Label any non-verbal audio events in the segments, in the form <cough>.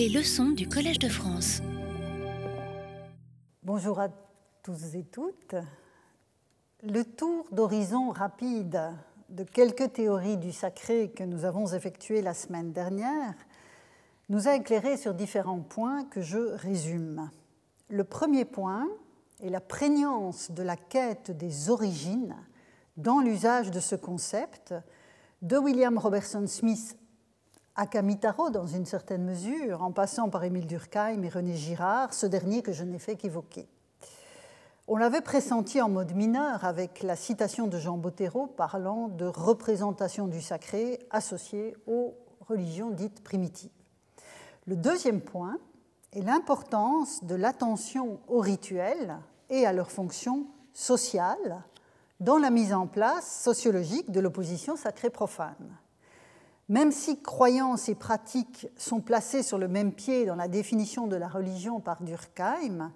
Les leçons du Collège de France. Bonjour à tous et toutes. Le tour d'horizon rapide de quelques théories du sacré que nous avons effectué la semaine dernière nous a éclairé sur différents points que je résume. Le premier point est la prégnance de la quête des origines dans l'usage de ce concept de William Robertson Smith à Kamitaro dans une certaine mesure, en passant par Émile Durkheim et René Girard, ce dernier que je n'ai fait qu'évoquer. On l'avait pressenti en mode mineur avec la citation de Jean Bottero parlant de représentation du sacré associée aux religions dites primitives. Le deuxième point est l'importance de l'attention aux rituels et à leur fonction sociale dans la mise en place sociologique de l'opposition sacrée-profane. Même si croyances et pratiques sont placées sur le même pied dans la définition de la religion par Durkheim,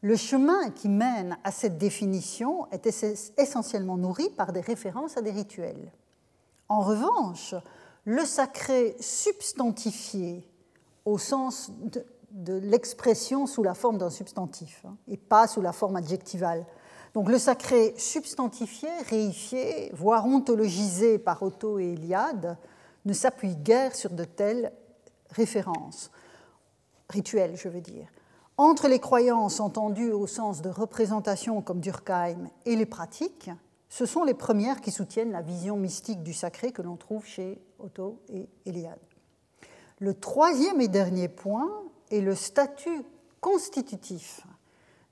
le chemin qui mène à cette définition est essentiellement nourri par des références à des rituels. En revanche, le sacré substantifié au sens de, l'expression sous la forme d'un substantif hein, et pas sous la forme adjectivale, donc le sacré substantifié, réifié, voire ontologisé par Otto et Eliade, ne s'appuie guère sur de telles références, rituelles je veux dire. Entre les croyances entendues au sens de représentation comme Durkheim et les pratiques, ce sont les premières qui soutiennent la vision mystique du sacré que l'on trouve chez Otto et Eliade. Le troisième et dernier point est le statut constitutif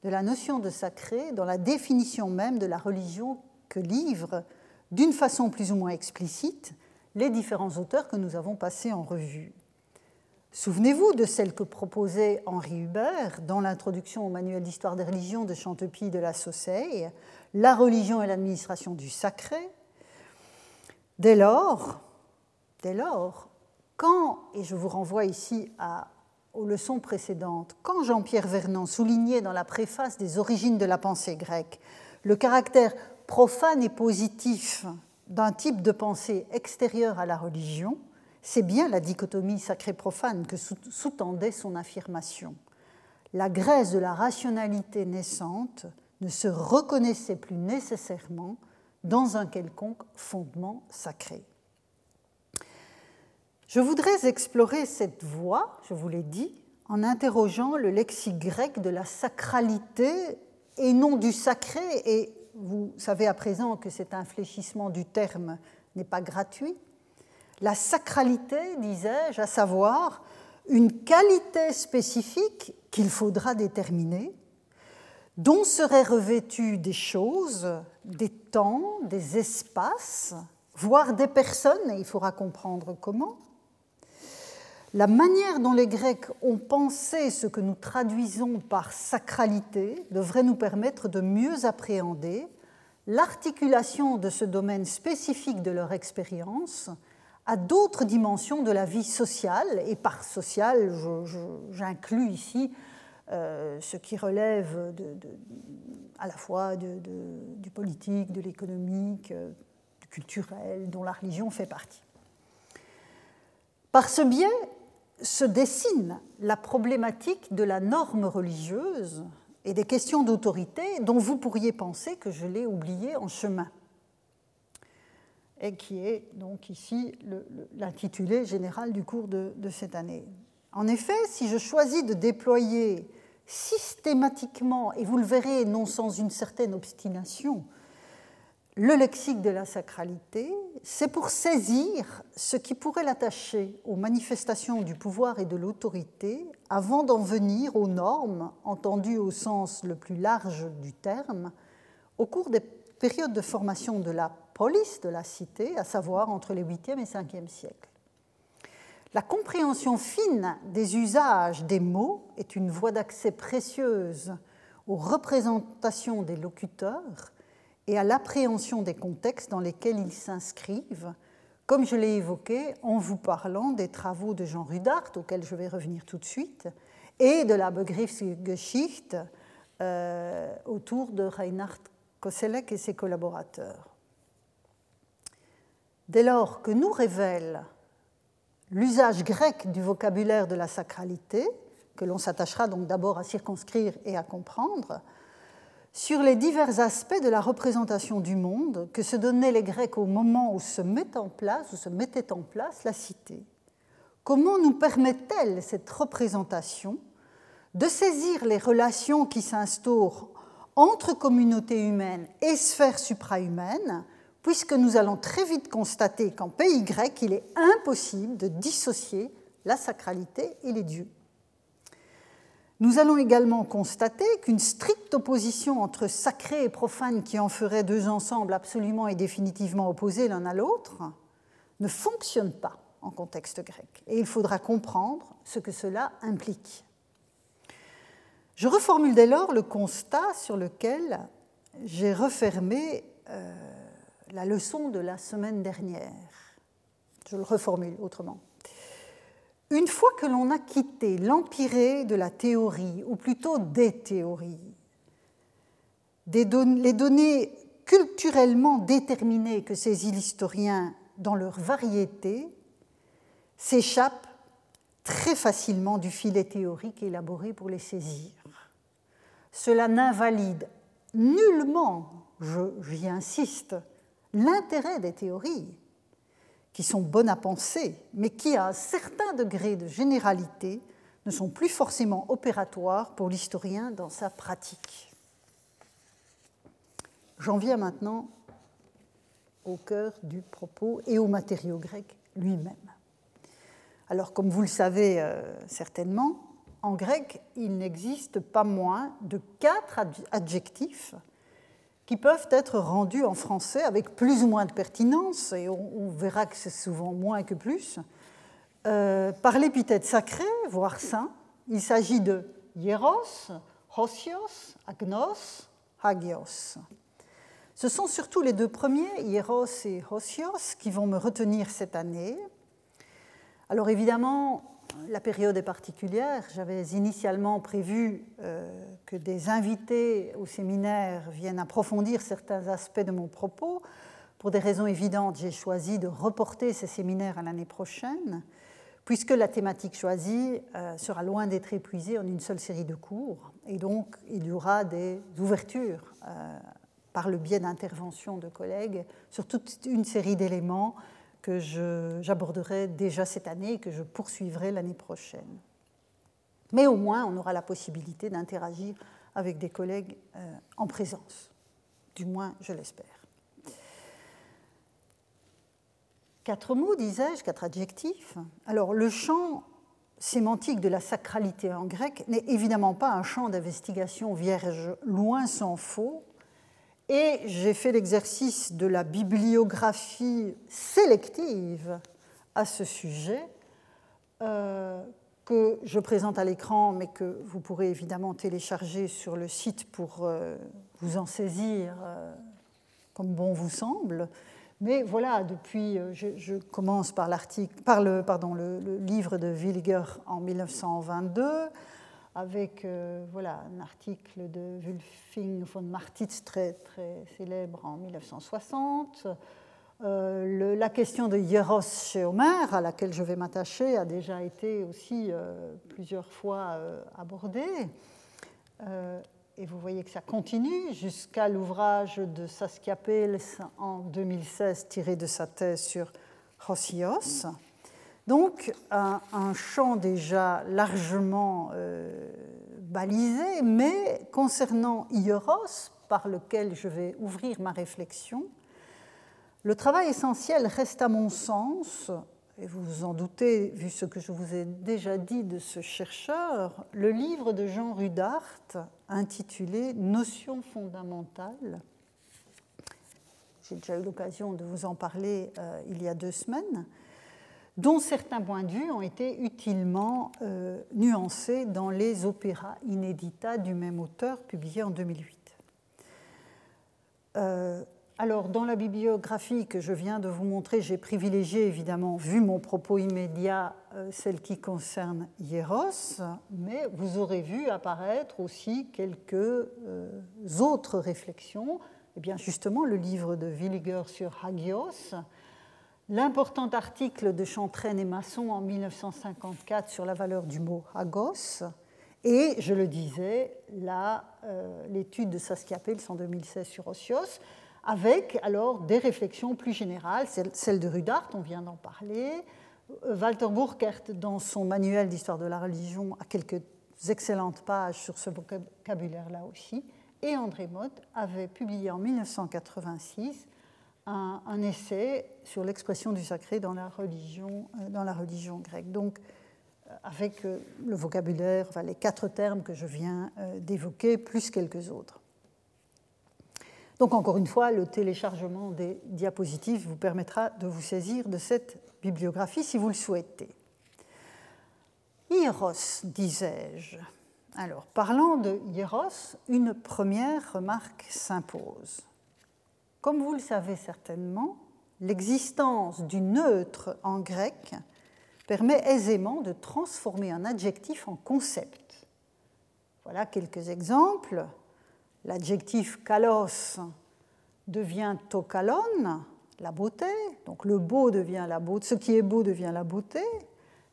de la notion de sacré dans la définition même de la religion que livrent, d'une façon plus ou moins explicite, les différents auteurs que nous avons passés en revue. Souvenez-vous de celle que proposait Henri Hubert dans l'introduction au manuel d'histoire des religions de Chantepie de la Sauceille, La religion et l'administration du sacré. Dès lors, dès lors, quand, et je vous renvoie ici aux leçons précédentes, quand Jean-Pierre Vernant soulignait dans la préface des origines de la pensée grecque le caractère profane et positif d'un type de pensée extérieur à la religion, c'est bien la dichotomie sacré-profane que sous-tendait son affirmation. La graisse de la rationalité naissante ne se reconnaissait plus nécessairement dans un quelconque fondement sacré. Je voudrais explorer cette voie, je vous l'ai dit, en interrogeant le lexique grec de la sacralité et non du sacré, et vous savez à présent que cet infléchissement du terme n'est pas gratuit. La sacralité, disais-je, à savoir une qualité spécifique qu'il faudra déterminer, dont seraient revêtues des choses, des temps, des espaces, voire des personnes, et il faudra comprendre comment, la manière dont les Grecs ont pensé ce que nous traduisons par sacralité devrait nous permettre de mieux appréhender l'articulation de ce domaine spécifique de leur expérience à d'autres dimensions de la vie sociale, et par sociale, j'inclus ici euh, ce qui relève à la fois du politique, de l'économique, euh, du culturel, dont la religion fait partie. Par ce biais, se dessine la problématique de la norme religieuse et des questions d'autorité dont vous pourriez penser que je l'ai oublié en chemin, et qui est donc ici l'intitulé général du cours de, de cette année. En effet, si je choisis de déployer systématiquement, et vous le verrez non sans une certaine obstination, le lexique de la sacralité, c'est pour saisir ce qui pourrait l'attacher aux manifestations du pouvoir et de l'autorité avant d'en venir aux normes, entendues au sens le plus large du terme, au cours des périodes de formation de la police de la cité, à savoir entre les 8e et 5e siècles. La compréhension fine des usages des mots est une voie d'accès précieuse aux représentations des locuteurs et à l'appréhension des contextes dans lesquels ils s'inscrivent, comme je l'ai évoqué en vous parlant des travaux de Jean Rudart, auxquels je vais revenir tout de suite, et de la Begriffsgeschichte euh, autour de Reinhard Koselleck et ses collaborateurs. Dès lors que nous révèle l'usage grec du vocabulaire de la sacralité, que l'on s'attachera donc d'abord à circonscrire et à comprendre, sur les divers aspects de la représentation du monde que se donnaient les Grecs au moment où se met en place, se mettait en place la cité. Comment nous permet-elle cette représentation de saisir les relations qui s'instaurent entre communautés humaines et sphères suprahumaines, puisque nous allons très vite constater qu'en pays grec, il est impossible de dissocier la sacralité et les dieux. Nous allons également constater qu'une stricte opposition entre sacré et profane qui en ferait deux ensembles absolument et définitivement opposés l'un à l'autre ne fonctionne pas en contexte grec. Et il faudra comprendre ce que cela implique. Je reformule dès lors le constat sur lequel j'ai refermé euh, la leçon de la semaine dernière. Je le reformule autrement. Une fois que l'on a quitté l'empirée de la théorie, ou plutôt des théories, les données culturellement déterminées que ces historiens, dans leur variété, s'échappent très facilement du filet théorique élaboré pour les saisir. Cela n'invalide nullement, j'y insiste, l'intérêt des théories qui sont bonnes à penser, mais qui, à un certain degré de généralité, ne sont plus forcément opératoires pour l'historien dans sa pratique. J'en viens maintenant au cœur du propos et au matériau grec lui-même. Alors, comme vous le savez euh, certainement, en grec, il n'existe pas moins de quatre adjectifs qui peuvent être rendus en français avec plus ou moins de pertinence, et on, verra que c'est souvent moins que plus, euh, par l'épithète sacrée, voire saint. Il s'agit de hieros, hosios, agnos, hagios. Ce sont surtout les deux premiers, hieros et hosios, qui vont me retenir cette année. Alors évidemment, la période est particulière. J'avais initialement prévu euh, que des invités au séminaire viennent approfondir certains aspects de mon propos. Pour des raisons évidentes, j'ai choisi de reporter ces séminaires à l'année prochaine, puisque la thématique choisie euh, sera loin d'être épuisée en une seule série de cours. Et donc, il y aura des ouvertures euh, par le biais d'interventions de collègues sur toute une série d'éléments que j'aborderai déjà cette année et que je poursuivrai l'année prochaine. Mais au moins, on aura la possibilité d'interagir avec des collègues euh, en présence. Du moins, je l'espère. Quatre mots, disais-je, quatre adjectifs. Alors, le champ sémantique de la sacralité en grec n'est évidemment pas un champ d'investigation vierge, loin s'en faut, et j'ai fait l'exercice de la bibliographie sélective à ce sujet, euh, que je présente à l'écran, mais que vous pourrez évidemment télécharger sur le site pour euh, vous en saisir euh, comme bon vous semble. Mais voilà, depuis, je, commence par, par le, pardon, le, le, livre de Williger en 1922 avec euh, voilà, un article de Wulfing von Martitz très, célèbre en 1960. Euh, la question de Hieros chez Homère, à laquelle je vais m'attacher, a déjà été aussi euh, plusieurs fois abordée. et vous voyez que ça continue jusqu'à l'ouvrage de Saskia Pels en 2016 tiré de sa thèse sur Hosios. Donc un, champ déjà largement euh, balisé, mais concernant Ieros, par lequel je vais ouvrir ma réflexion, le travail essentiel reste à mon sens, et vous vous en doutez vu ce que je vous ai déjà dit de ce chercheur, le livre de Jean Rudart intitulé Notions fondamentales. J'ai déjà eu l'occasion de vous en parler euh, il y a deux semaines dont certains points de vue ont été utilement euh, nuancés dans les opéras inédita du même auteur publiés en 2008. Euh, alors, dans la bibliographie que je viens de vous montrer, j'ai privilégié évidemment, vu mon propos immédiat, euh, celle qui concerne Hieros, mais vous aurez vu apparaître aussi quelques autres réflexions. Eh bien, justement, le livre de Williger sur Hagios, l'important article de Chantraine et Masson en 1954 sur la valeur du mot agos, et, je le disais, euh, l'étude de Saskia Pels en 2016 sur Osios, avec alors des réflexions plus générales, celle de Rudart, on vient d'en parler. Euh, Walter Burkert, dans son manuel d'histoire de la religion, a quelques excellentes pages sur ce vocabulaire-là aussi. Et André Mott avait publié en 1986 un, essai sur l'expression du sacré dans la religion, euh, dans la religion grecque. Donc, euh, avec le vocabulaire, les quatre termes que je viens d'évoquer, plus quelques autres. Donc encore une fois, le téléchargement des diapositives vous permettra de vous saisir de cette bibliographie si vous le souhaitez. Hieros, disais-je. Alors, parlant de Hieros, une première remarque s'impose. Comme vous le savez certainement, l'existence du neutre en grec permet aisément de transformer un adjectif en concept. Voilà quelques exemples l'adjectif kalos devient tokalon, la beauté, donc le beau devient la beauté, ce qui est beau devient la beauté,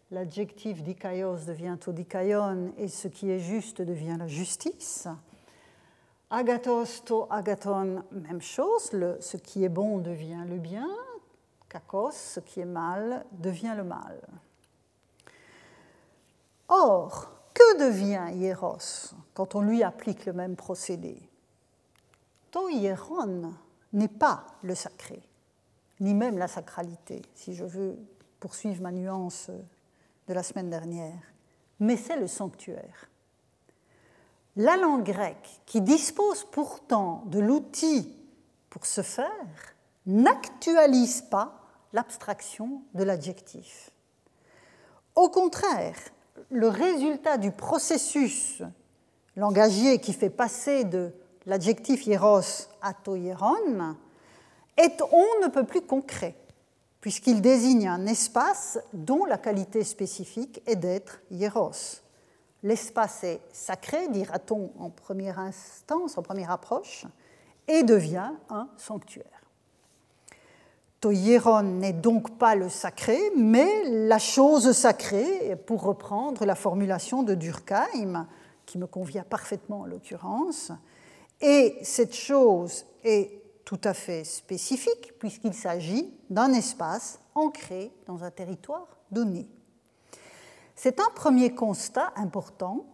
l'adjectif dikaios devient todikaion et ce qui est juste devient la justice. Agathos to agathon, même chose, ce qui est bon devient le bien, kakos, ce qui est mal, devient le mal. Or, que devient hieros quand on lui applique le même procédé? To hieron n'est pas le sacré, ni même la sacralité, si je veux poursuivre ma nuance de la semaine dernière, mais c'est le sanctuaire. La langue grecque, qui dispose pourtant de l'outil pour se faire, n'actualise pas l'abstraction de l'adjectif. Au contraire, le résultat du processus langagier qui fait passer de l'adjectif hieros à toieron est on ne peut plus concret, puisqu'il désigne un espace dont la qualité spécifique est d'être hieros. L'espace est sacré, dira-t-on en première instance, en première approche, et devient un sanctuaire. Toyeron n'est donc pas le sacré, mais la chose sacrée, pour reprendre la formulation de Durkheim, qui me convient parfaitement en l'occurrence. Et cette chose est tout à fait spécifique, puisqu'il s'agit d'un espace ancré dans un territoire donné. C'est un premier constat important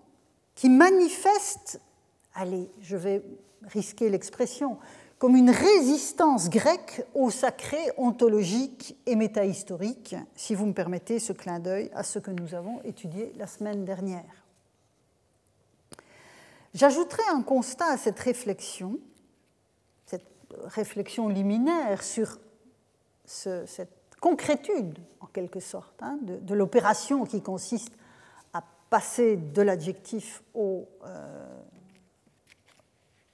qui manifeste, allez, je vais risquer l'expression, comme une résistance grecque au sacré ontologique et métahistorique, si vous me permettez ce clin d'œil à ce que nous avons étudié la semaine dernière. J'ajouterai un constat à cette réflexion, cette réflexion liminaire sur cette concrétude, en quelque sorte, hein, de, l'opération qui consiste à passer de l'adjectif au, euh,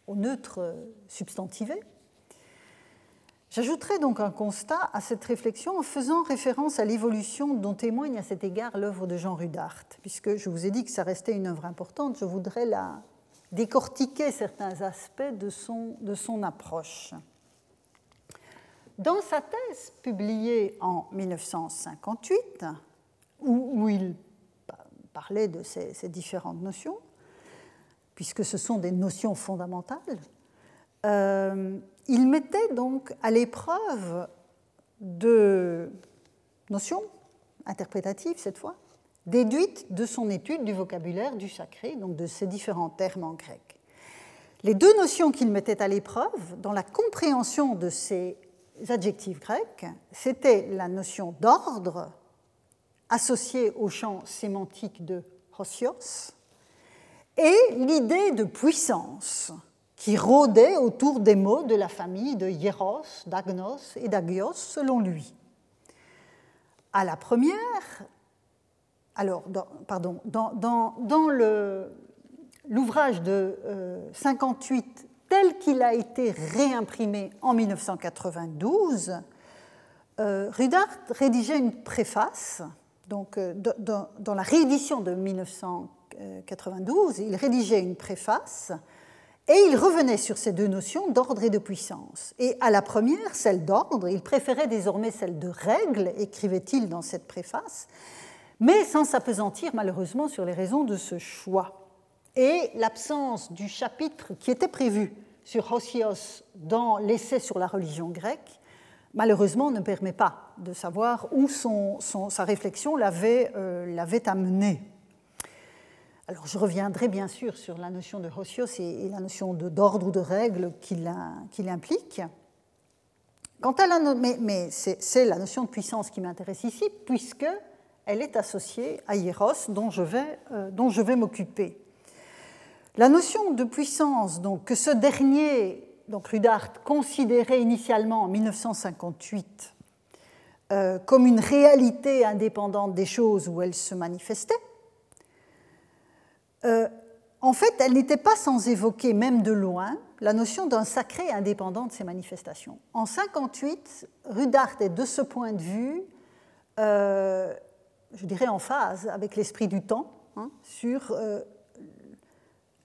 neutre substantivé. J'ajouterai donc un constat à cette réflexion en faisant référence à l'évolution dont témoigne à cet égard l'œuvre de Jean Rudart. Puisque je vous ai dit que ça restait une œuvre importante, je voudrais la décortiquer certains aspects de son, de son approche. Dans sa thèse publiée en 1958, où, il parlait de ces différentes notions, puisque ce sont des notions fondamentales, euh, il mettait donc à l'épreuve de notions interprétatives cette fois, déduites de son étude du vocabulaire du sacré, donc de ces différents termes en grec. Les deux notions qu'il mettait à l'épreuve dans la compréhension de ces adjectifs grecs, c'était la notion d'ordre associée au champ sémantique de hosios, et l'idée de puissance qui rôdait autour des mots de la famille de Hieros, d'Agnos et d'Agios selon lui. À la première, alors, pardon, dans l'ouvrage de 58 euh, tel qu'il a été réimprimé en 1992, euh, Rudart rédigeait une préface, donc euh, dans, dans, la réédition de 1992, il rédigeait une préface Et il revenait sur ces deux notions d'ordre et de puissance. Et à la première, celle d'ordre, il préférait désormais celle de règle, écrivait-il dans cette préface, mais sans s'apesantir malheureusement sur les raisons de ce choix. Et l'absence du chapitre qui était prévu sur Hosios dans l'essai sur la religion grecque, malheureusement ne permet pas de savoir où sa réflexion euh, l'avait amené. Alors je reviendrai bien sûr sur la notion de Hosios et, la notion d'ordre ou de règle implique. À la, mais, mais c'est la notion de puissance qui m'intéresse ici, puisque elle est associée à Hieros, dont je vais, euh, vais m'occuper. La notion de puissance que ce dernier, donc Rudart, considérait initialement en 1958 euh, comme une réalité indépendante des choses où elle se manifestait, euh, en fait, elle n'était pas sans évoquer, même de loin, la notion d'un sacré indépendant de ces manifestations. En 58, Rudart est de ce point de vue, euh, je dirais, en phase avec l'esprit du temps hein, sur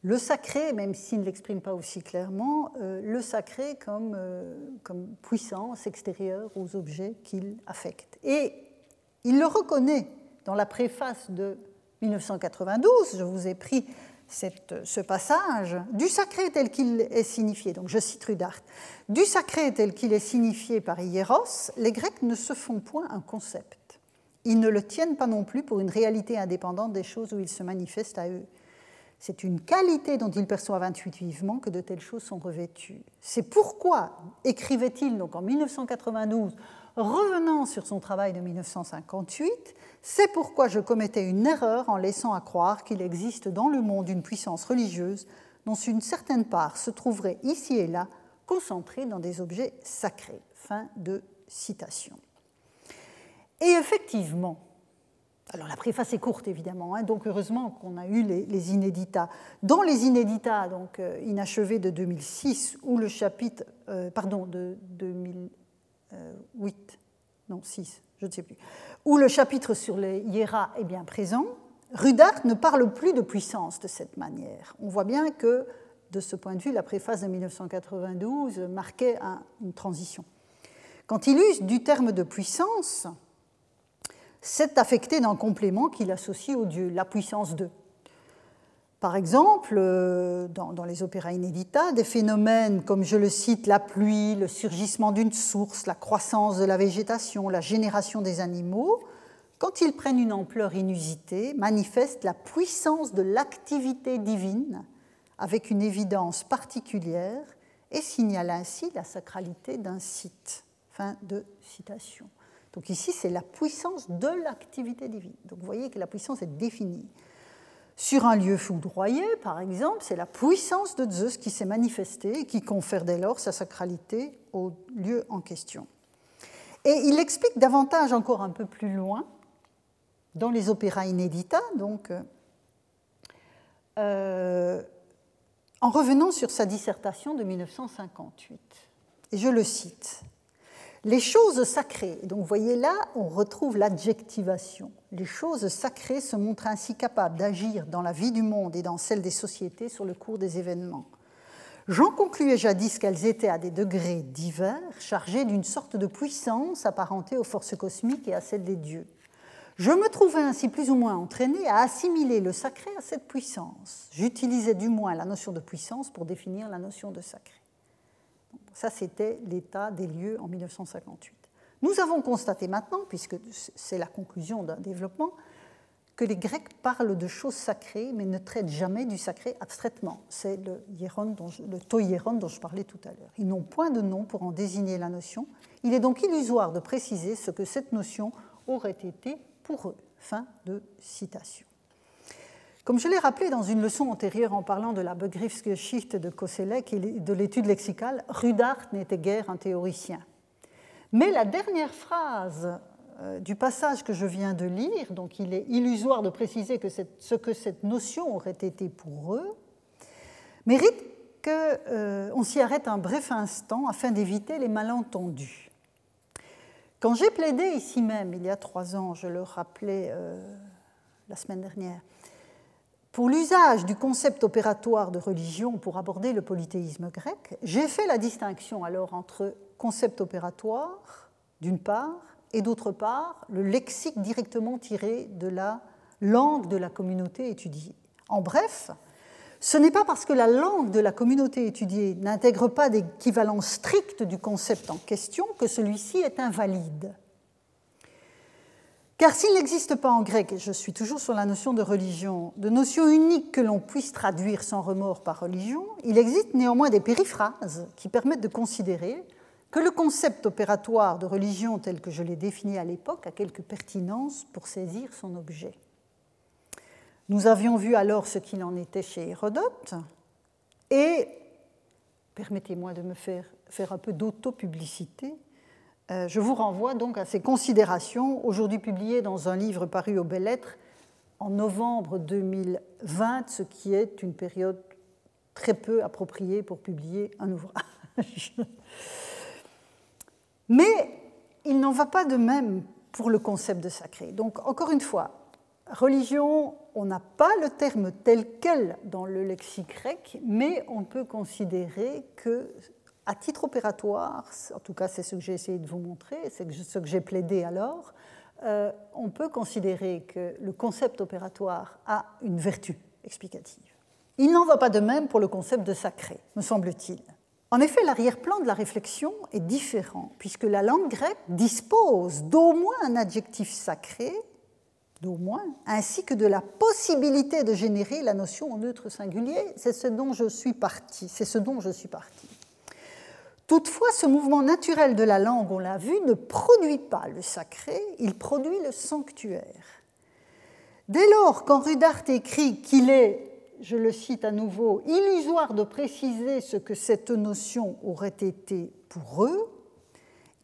le sacré, même s'il ne l'exprime pas aussi clairement, le sacré comme, comme puissance extérieure aux objets qu'il affecte. Et il le reconnaît dans la préface de 1992, je vous ai pris ce passage, du sacré tel qu'il est signifié, donc je cite Rudart, du sacré tel qu'il est signifié par Hieros, les Grecs ne se font point un concept. Ils ne le tiennent pas non plus pour une réalité indépendante des choses où il se manifeste à eux. C'est une qualité dont ils perçoivent intuitivement que de telles choses sont revêtues. C'est pourquoi, écrivait-il donc en 1992, revenant sur son travail de 1958, c'est pourquoi je commettais une erreur en laissant à croire qu'il existe dans le monde une puissance religieuse dont une certaine part se trouverait ici et là concentrée dans des objets sacrés. Fin de citation. Et effectivement, alors la préface est courte évidemment, hein, donc heureusement qu'on a eu les, les. Dans les inéditats donc euh, inachevés de 2006 ou le chapitre, euh, pardon, de 2008, non 6, je ne sais plus, où le chapitre sur les hiéras est bien présent, Rudart ne parle plus de puissance de cette manière. On voit bien que, de ce point de vue, la préface de 1992 marquait une transition. Quand il use du terme de puissance, c'est affecté d'un complément qu'il associe au Dieu, la puissance de. Par exemple, euh, dans, les opéras inédita, des phénomènes comme, je le cite, la pluie, le surgissement d'une source, la croissance de la végétation, la génération des animaux, quand ils prennent une ampleur inusitée, manifestent la puissance de l'activité divine avec une évidence particulière et signalent ainsi la sacralité d'un site. Fin de citation. Donc ici, c'est la puissance de l'activité divine. Donc vous voyez que la puissance est définie. Sur un lieu foudroyé, par exemple, c'est la puissance de Zeus qui s'est manifestée et qui confère dès lors sa sacralité au lieu en question. Et il explique davantage encore un peu plus loin, dans les opéras inédita, donc, euh, en revenant sur sa dissertation de 1958. Et je le cite. Les choses sacrées, donc vous voyez là, on retrouve l'adjectivation. Les choses sacrées se montrent ainsi capables d'agir dans la vie du monde et dans celle des sociétés sur le cours des événements. J'en concluais jadis qu'elles étaient à des degrés divers, chargées d'une sorte de puissance apparentée aux forces cosmiques et à celle des dieux. Je me trouvais ainsi plus ou moins entraîné à assimiler le sacré à cette puissance. J'utilisais du moins la notion de puissance pour définir la notion de sacré. Ça, c'était l'état des lieux en 1958. Nous avons constaté maintenant, puisque c'est la conclusion d'un développement, que les Grecs parlent de choses sacrées, mais ne traitent jamais du sacré abstraitement. C'est le, tohieron dont je parlais tout à l'heure. Ils n'ont point de nom pour en désigner la notion. Il est donc illusoire de préciser ce que cette notion aurait été pour eux. Fin de citation. Comme je l'ai rappelé dans une leçon antérieure en parlant de la Begriffsgeschichte de Koselleck et de l'étude lexicale, Rudart n'était guère un théoricien. Mais la dernière phrase euh, du passage que je viens de lire, donc il est illusoire de préciser ce que cette notion aurait été pour eux, mérite qu'on euh, s'y arrête un bref instant afin d'éviter les malentendus. Quand j'ai plaidé ici même, il y a trois ans, je le rappelais euh, la semaine dernière, Pour l'usage du concept opératoire de religion pour aborder le polythéisme grec, j'ai fait la distinction alors entre concept opératoire, d'une part, et d'autre part, le lexique directement tiré de la langue de la communauté étudiée. En bref, ce n'est pas parce que la langue de la communauté étudiée n'intègre pas d'équivalent strict du concept en question que celui-ci est invalide. Car s'il n'existe pas en grec, je suis toujours sur la notion de religion, de notion unique que l'on puisse traduire sans remords par religion, il existe néanmoins des périphrases qui permettent de considérer que le concept opératoire de religion tel que je l'ai défini à l'époque a quelque pertinence pour saisir son objet. Nous avions vu alors ce qu'il en était chez Hérodote, et permettez-moi de me faire, faire un peu d'autopublicité. Euh, je vous renvoie donc à ces considérations, aujourd'hui publiées dans un livre paru aux Belles Lettres en novembre 2020, ce qui est une période très peu appropriée pour publier un ouvrage. <laughs> Mais il n'en va pas de même pour le concept de sacré. Donc, encore une fois, religion, on n'a pas le terme tel quel dans le lexique grec, mais on peut considérer que, à titre opératoire, en tout cas c'est ce que j'ai essayé de vous montrer, c'est ce que j'ai plaidé alors, euh, on peut considérer que le concept opératoire a une vertu explicative. Il n'en va pas de même pour le concept de sacré, me semble-t-il. En effet, l'arrière-plan de la réflexion est différent, puisque la langue grecque dispose d'au moins un adjectif sacré d'au moins, ainsi que de la possibilité de générer la notion en neutre singulier. C'est ce dont je suis parti. C'est ce dont je suis parti. Toutefois, ce mouvement naturel de la langue, on l'a vu, ne produit pas le sacré, il produit le sanctuaire. Dès lors qu'Henri Dart écrit qu'il est, je le cite à nouveau, illusoire de préciser ce que cette notion aurait été pour eux,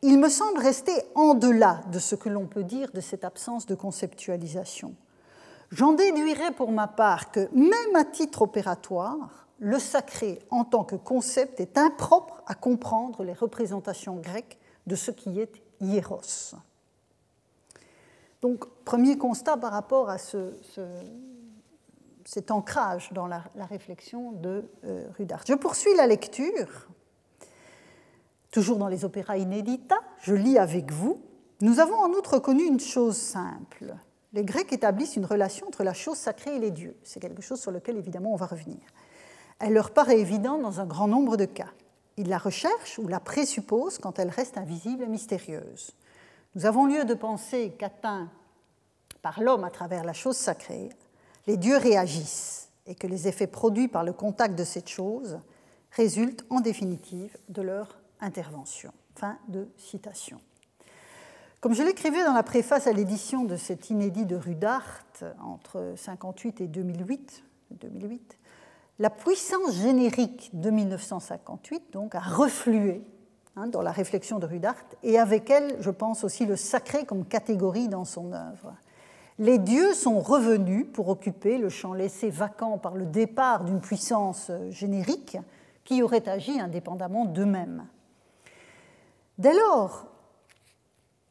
il me semble rester en delà de ce que l'on peut dire de cette absence de conceptualisation. J'en déduirai pour ma part que, même à titre opératoire, le sacré en tant que concept est impropre à comprendre les représentations grecques de ce qui est hieros. Donc, premier constat par rapport à cet ancrage dans la, réflexion de euh. Je poursuis la lecture Toujours dans les opéras inédita, je lis avec vous, nous avons en outre connu une chose simple. Les Grecs établissent une relation entre la chose sacrée et les dieux. C'est quelque chose sur lequel évidemment on va revenir. Elle leur paraît évidente dans un grand nombre de cas. Ils la recherchent ou la présupposent quand elle reste invisible et mystérieuse. Nous avons lieu de penser qu'atteint par l'homme à travers la chose sacrée, les dieux réagissent et que les effets produits par le contact de cette chose résultent en définitive de leur intervention. Fin de citation. Comme je l'écrivais dans la préface à l'édition de cet inédit de Rudart entre 1958 et 2008, 2008, la puissance générique de 1958 donc, a reflué hein, dans la réflexion de Rudart et avec elle, je pense aussi le sacré comme catégorie dans son œuvre. Les dieux sont revenus pour occuper le champ laissé vacant par le départ d'une puissance générique qui aurait agi indépendamment d'eux-mêmes. Dès lors,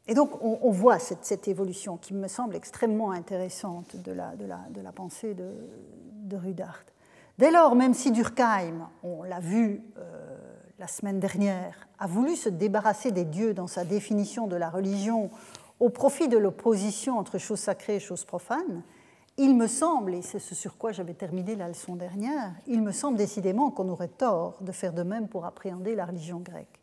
et donc on, voit cette, évolution qui me semble extrêmement intéressante de la, pensée de, de, Rudart. Dès lors, même si Durkheim, on l'a vu euh, la semaine dernière, a voulu se débarrasser des dieux dans sa définition de la religion au profit de l'opposition entre choses sacrées et choses profanes, il me semble, et c'est ce sur quoi j'avais terminé la leçon dernière, il me semble décidément qu'on aurait tort de faire de même pour appréhender la religion grecque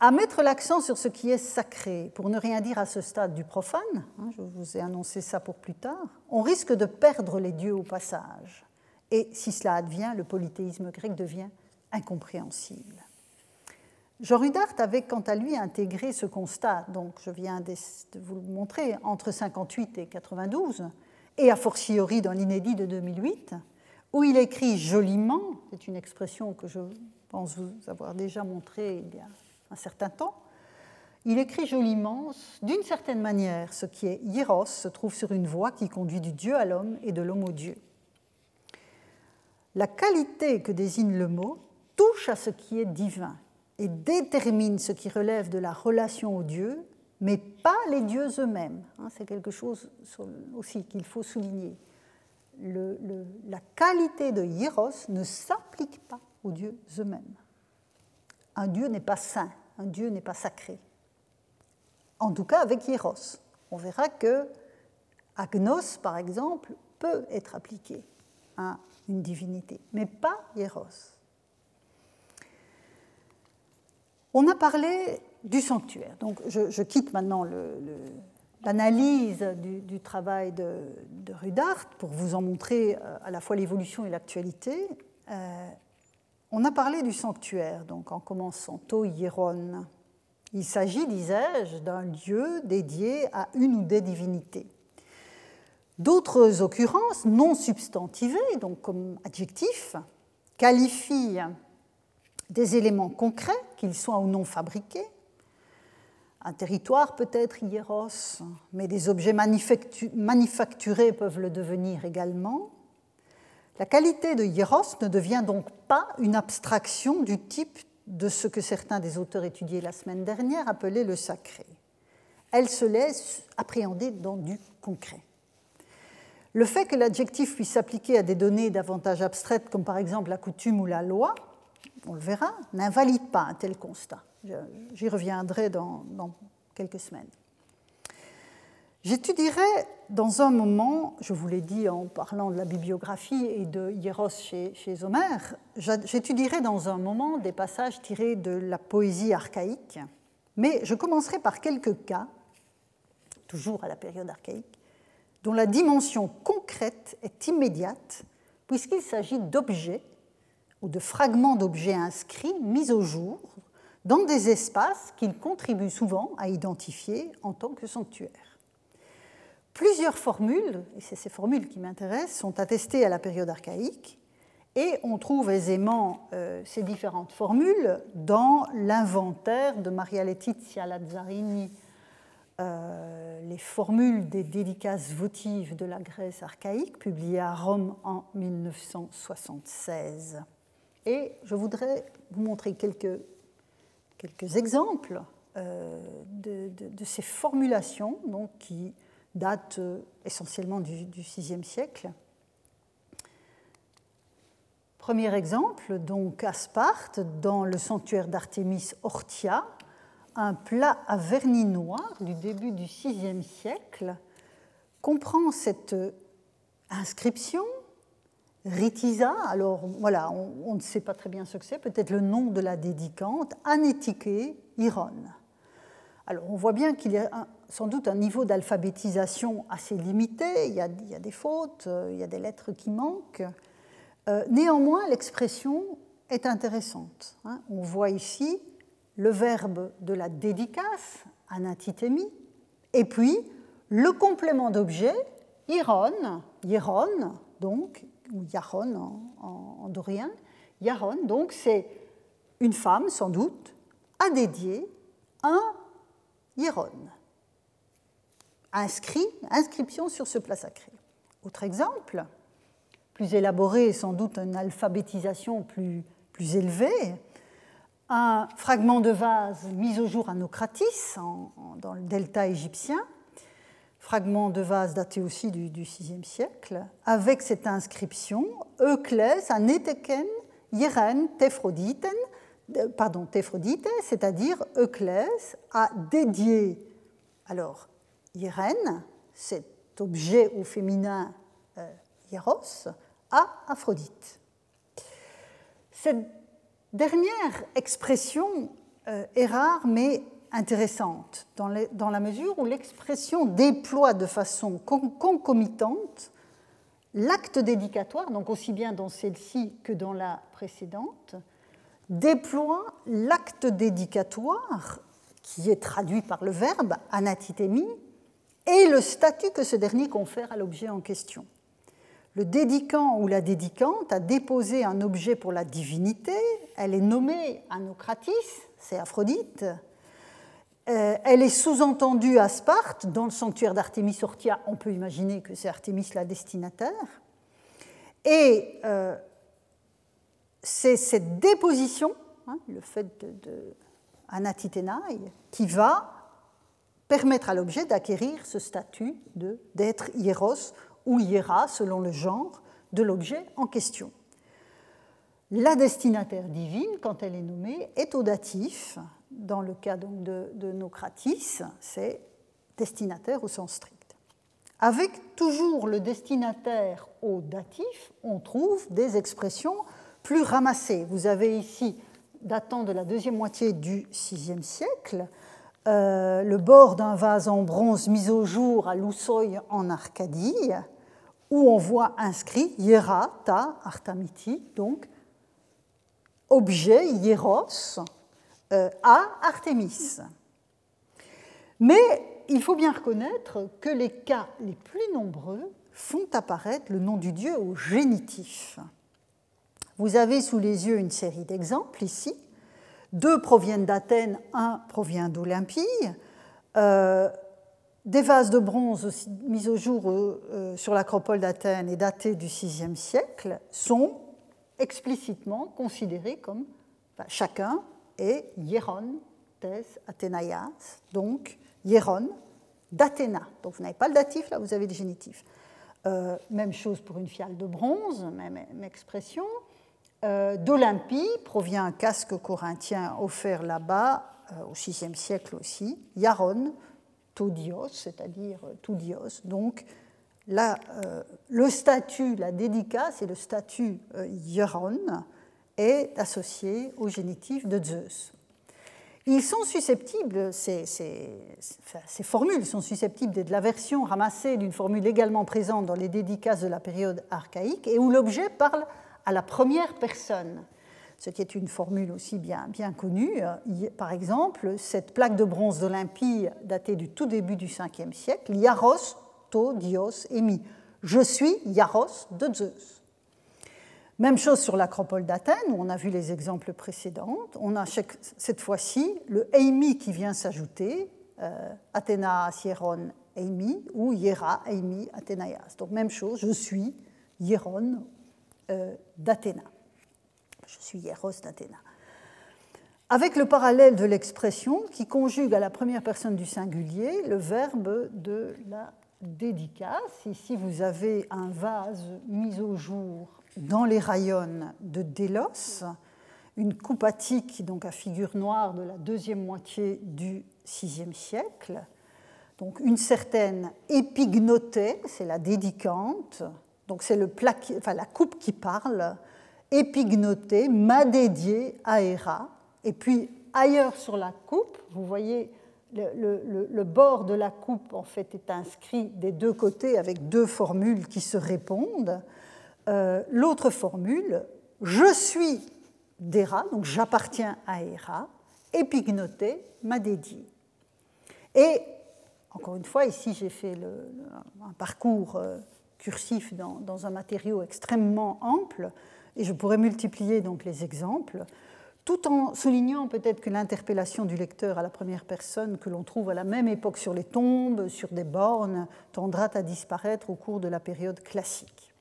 à mettre l'accent sur ce qui est sacré, pour ne rien dire à ce stade du profane, hein, je vous ai annoncé ça pour plus tard, on risque de perdre les dieux au passage. Et si cela advient, le polythéisme grec devient incompréhensible. Jean Rudart avait quant à lui intégré ce constat, donc je viens de vous le montrer, entre 58 et 92, et a fortiori dans l'inédit de 2008, où il écrit joliment, c'est une expression que je pense vous avoir déjà montrée il y a un certain temps, il écrit joliment, d'une certaine manière, ce qui est hieros se trouve sur une voie qui conduit du Dieu à l'homme et de l'homme au Dieu. La qualité que désigne le mot touche à ce qui est divin et détermine ce qui relève de la relation au Dieu, mais pas les dieux eux-mêmes. Hein, c'est quelque chose aussi qu'il faut souligner. La qualité de hieros ne s'applique pas aux dieux eux-mêmes. Un dieu n'est pas saint, un dieu n'est pas sacré. En tout cas avec hieros. On verra que agnos, par exemple, peut être appliqué une divinité, mais pas hieros. On a parlé du sanctuaire. Donc je, quitte maintenant l'analyse du, travail de, Rudart pour vous en montrer euh, à la fois l'évolution et l'actualité. Euh, on a parlé du sanctuaire, donc en commençant To Hieron. Il s'agit, disais-je, d'un lieu dédié à une ou des divinités. D'autres occurrences non substantivées, donc comme adjectifs, qualifient des éléments concrets, qu'ils soient ou non fabriqués. Un territoire peut être hieros, mais des objets manufacturés peuvent le devenir également. La qualité de hieros ne devient donc pas une abstraction du type de ce que certains des auteurs étudiés la semaine dernière appelaient le sacré. Elle se laisse appréhender dans du concret. Le fait que l'adjectif puisse s'appliquer à des données davantage abstraites, comme par exemple la coutume ou la loi, on le verra, n'invalide pas un tel constat. J'y reviendrai dans, quelques semaines. J'étudierai dans un moment, je vous l'ai dit en parlant de la bibliographie et de Hieros chez, chez Homère, j'étudierai dans un moment des passages tirés de la poésie archaïque, mais je commencerai par quelques cas, toujours à la période archaïque, dont la dimension concrète est immédiate, puisqu'il s'agit d'objets ou de fragments d'objets inscrits mis au jour dans des espaces qu'ils contribuent souvent à identifier en tant que sanctuaires. Plusieurs formules, et c'est ces formules qui m'intéressent, sont attestées à la période archaïque, et on trouve aisément euh, ces différentes formules dans l'inventaire de Maria Letizia Lazzarini, euh, les formules des dédicaces votives de la Grèce archaïque, publiées à Rome en 1976. Et je voudrais vous montrer quelques, quelques exemples euh, de, ces formulations donc, qui datent euh, essentiellement du, VIe siècle. Premier exemple, donc à Sparte, dans le sanctuaire d'Artémis Ortia, un plat à vernis noir du début du VIe siècle comprend cette inscription Ritisa, alors voilà, on, ne sait pas très bien ce que c'est, peut-être le nom de la dédicante, Anétiqué Iron. Alors on voit bien qu'il y a sans doute un niveau d'alphabétisation assez limité, il y, a, des fautes, il y a des lettres qui manquent. Euh, néanmoins, l'expression est intéressante. Hein. On voit ici le verbe de la dédicace, anatitémie, et puis le complément d'objet, iron, iron, donc, ou Yaron en, dorien. Yaron, donc, c'est une femme, sans doute, à dédier un Yaron. Inscrit, inscription sur ce plat sacré. Autre exemple, plus élaboré, sans doute une alphabétisation plus, plus élevée, un fragment de vase mis au jour à Nocratis, dans le delta égyptien, fragment de vase daté aussi du, VIe siècle, avec cette inscription Euclès aneteken yeren tephditen, pardon, c'est-à-dire Euclès a dédié, alors, Yeren, cet objet au féminin euh, hieros, à Aphrodite. Cette dernière expression euh, est rare, mais intéressante, dans, la mesure où l'expression déploie de façon concomitante l'acte dédicatoire, donc aussi bien dans celle-ci que dans la précédente, déploie l'acte dédicatoire, qui est traduit par le verbe anatitémie, et le statut que ce dernier confère à l'objet en question. Le dédicant ou la dédicante a déposé un objet pour la divinité, elle est nommée Anocratis, c'est Aphrodite, euh, elle est sous-entendue à Sparte, dans le sanctuaire d'Artémis Ortia. On peut imaginer que c'est Artémis la destinataire. Et euh, c'est cette déposition, hein, le fait de, de qui va permettre à l'objet d'acquérir ce statut d'être hieros ou hiera, selon le genre, de l'objet en question. La destinataire divine, quand elle est nommée, est au datif. Dans le cas donc de, Nocratis, c'est destinataire au sens strict. Avec toujours le destinataire au datif, on trouve des expressions plus ramassées. Vous avez ici, datant de la deuxième moitié du VIe siècle, euh, le bord d'un vase en bronze mis au jour à Loussoy en Arcadie, où on voit inscrit Hiera ta Artamiti, donc objet hieros euh, à Artémis. Mais il faut bien reconnaître que les cas les plus nombreux font apparaître le nom du dieu au génitif. Vous avez sous les yeux une série d'exemples ici. Deux proviennent d'Athènes, un provient d'Olympie. Euh, des vases de bronze mis au jour euh, sur l'acropole d'Athènes et datés du VIe siècle sont explicitement considérés comme chacun est hieron tes Athénaïas, donc hieron d'Athéna. Donc vous n'avez pas le datif, là vous avez le génitif. même chose pour une fiale de bronze, même expression. Euh, D'Olympie provient un casque corinthien offert là-bas euh, au VIe siècle aussi, Yaron, Todios, c'est-à-dire euh, Toudios. Donc là, le statut, la dédicace et le statut Yaron est associé au génitif de Zeus. Ils sont susceptibles, ces, formules sont susceptibles d'être la version ramassée d'une formule également présente dans les dédicaces de la période archaïque et où l'objet parle à la première personne, ce qui est une formule aussi bien, bien connue. Par exemple, cette plaque de bronze d'Olympie datée du tout début du 5e siècle, Yaros Dios emi. Je suis Yaros de Zeus. Même chose sur l'acropole d'Athènes, où on a vu les exemples précédents. On a cette fois-ci le Eimi qui vient s'ajouter, euh, Athéna Hieron Eimi, ou Hiera Eimi Athénaïas. Donc même chose, je suis Hieron euh, d'Athéna. Je suis Hieros d'Athéna. Avec le parallèle de l'expression qui conjugue à la première personne du singulier le verbe de la dédicace. Ici, vous avez un vase mis au jour dans les rayons de Délos, une coupe attique donc à figure noire de la deuxième moitié du VIe siècle. Donc une certaine épignotée, c'est la dédicante, donc c'est enfin, la coupe qui parle, épignoté, m'a dédié à Héra. Et puis ailleurs sur la coupe, vous voyez le, bord de la coupe en fait est inscrit des deux côtés avec deux formules qui se répondent. Euh, l'autre formule, je suis d'Héra, donc j'appartiens à Héra, épignoté, m'a dédié. Et encore une fois, ici j'ai fait un parcours euh, cursif dans, un matériau extrêmement ample, et je pourrais multiplier donc les exemples, tout en soulignant peut-être que l'interpellation du lecteur à la première personne que l'on trouve à la même époque sur les tombes, sur des bornes, tendra à disparaître au cours de la période classique.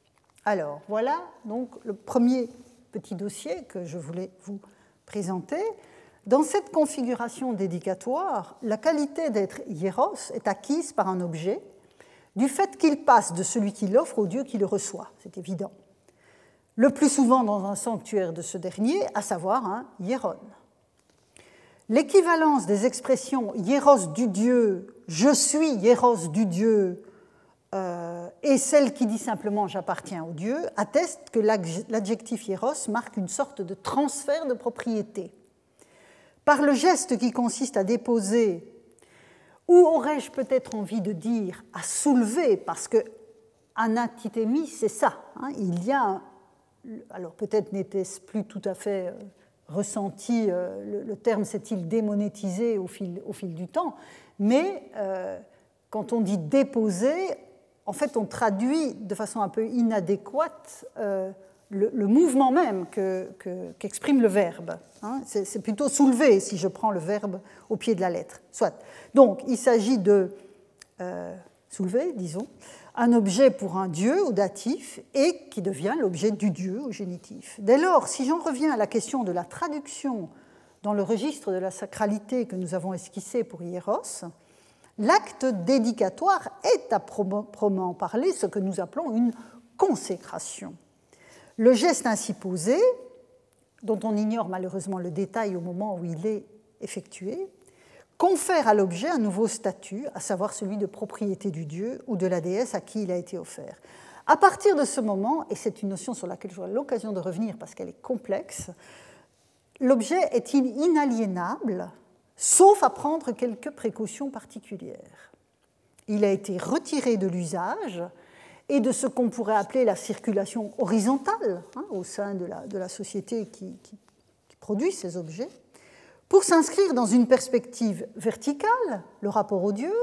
Alors voilà donc le premier petit dossier que je voulais vous présenter. Dans cette configuration dédicatoire, la qualité d'être hieros est acquise par un objet du fait qu'il passe de celui qui l'offre au Dieu qui le reçoit, c'est évident. Le plus souvent dans un sanctuaire de ce dernier, à savoir un hieron. L'équivalence des expressions hieros du Dieu, je suis hieros du Dieu, euh, et celle qui dit simplement j'appartiens au Dieu, atteste que l'adjectif hieros marque une sorte de transfert de propriété. Par le geste qui consiste à déposer ou aurais-je peut-être envie de dire à soulever, parce que anatithémie, c'est ça. Hein. il y a, alors peut-être n'était-ce plus tout à fait euh, ressenti, euh, le, terme s'est-il démonétisé au fil, du temps, mais euh, quand on dit déposer, en fait on traduit de façon un peu inadéquate le, mouvement même qu'exprime que, le verbe. Hein. C'est plutôt soulever si je prends le verbe au pied de la lettre. Soit. Donc, il s'agit de soulever, disons, un objet pour un dieu au datif et qui devient l'objet du dieu au génitif. Dès lors, si j'en reviens à la question de la traduction dans le registre de la sacralité que nous avons esquissé pour Hieros, l'acte dédicatoire est à proprement parler ce que nous appelons une consécration. Le geste ainsi posé, dont on ignore malheureusement le détail au moment où il est effectué, confère à l'objet un nouveau statut, à savoir celui de propriété du dieu ou de la déesse à qui il a été offert. À partir de ce moment, et c'est une notion sur laquelle j'aurai l'occasion de revenir parce qu'elle est complexe, l'objet est inaliénable, sauf à prendre quelques précautions particulières? Il a été retiré de l'usage et de ce qu'on pourrait appeler la circulation horizontale hein, au sein de la, société qui produit ces objets pour s'inscrire dans une perspective verticale, le rapport au Dieu,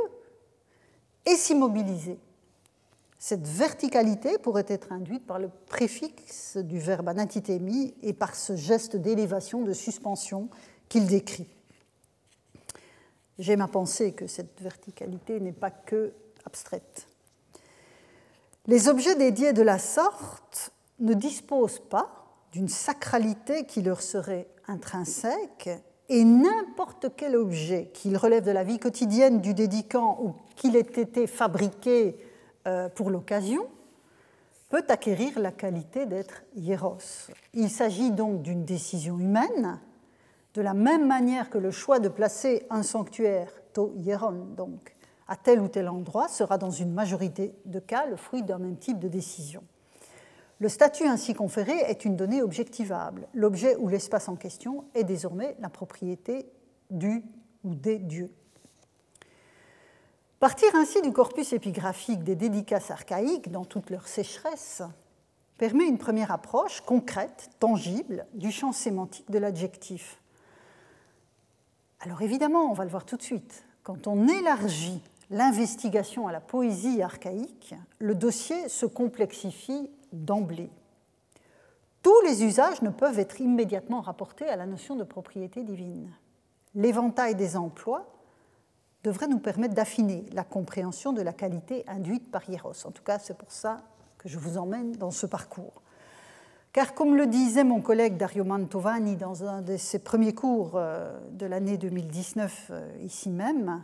et s'immobiliser. Cette verticalité pourrait être induite par le préfixe du verbe anatitémi et par ce geste d'élévation, de suspension qu'il décrit. J'aime à penser que cette verticalité n'est pas que abstraite. Les objets dédiés de la sorte ne disposent pas d'une sacralité qui leur serait intrinsèque et n'importe quel objet, qu'il relève de la vie quotidienne du dédicant ou qu'il ait été fabriqué euh, pour l'occasion, peut acquérir la qualité d'être hieros. Il s'agit donc d'une décision humaine, de la même manière que le choix de placer un sanctuaire, to hieron, donc, à tel ou tel endroit, sera dans une majorité de cas le fruit d'un même type de décision. Le statut ainsi conféré est une donnée objectivable. L'objet ou l'espace en question est désormais la propriété du ou des dieux. Partir ainsi du corpus épigraphique des dédicaces archaïques dans toute leur sécheresse permet une première approche concrète, tangible, du champ sémantique de l'adjectif. Alors évidemment, on va le voir tout de suite, quand on élargit l'investigation à la poésie archaïque, le dossier se complexifie d'emblée. Tous les usages ne peuvent être immédiatement rapportés à la notion de propriété divine. L'éventail des emplois devrait nous permettre d'affiner la compréhension de la qualité induite par Hieros. En tout cas, c'est pour ça que je vous emmène dans ce parcours. Car comme le disait mon collègue Dario Mantovani dans un de ses premiers cours euh, de l'année 2019 euh, ici même,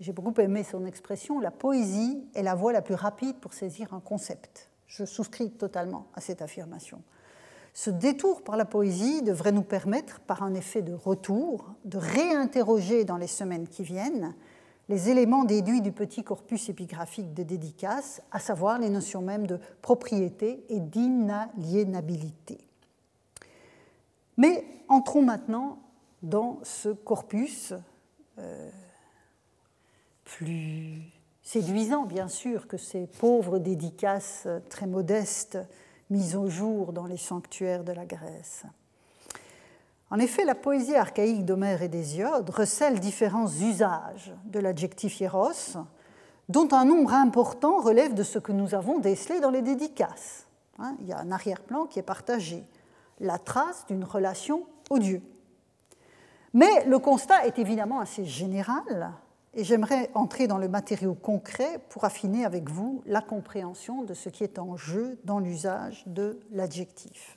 j'ai beaucoup aimé son expression, la poésie est la voie la plus rapide pour saisir un concept. Je souscris totalement à cette affirmation. Ce détour par la poésie devrait nous permettre, par un effet de retour, de réinterroger dans les semaines qui viennent les éléments déduits du petit corpus épigraphique de dédicace, à savoir les notions mêmes de propriété et d'inaliénabilité. Mais entrons maintenant dans ce corpus euh, plus séduisant bien sûr que ces pauvres dédicaces très modestes mises au jour dans les sanctuaires de la Grèce. En effet, la poésie archaïque d'Homère et d'Hésiode recèle différents usages de l'adjectif hieros, dont un nombre important relève de ce que nous avons décelé dans les dédicaces. Hein, il y a un arrière-plan qui est partagé, la trace d'une relation au Dieu. Mais le constat est évidemment assez général et j'aimerais entrer dans le matériau concret pour affiner avec vous la compréhension de ce qui est en jeu dans l'usage de l'adjectif.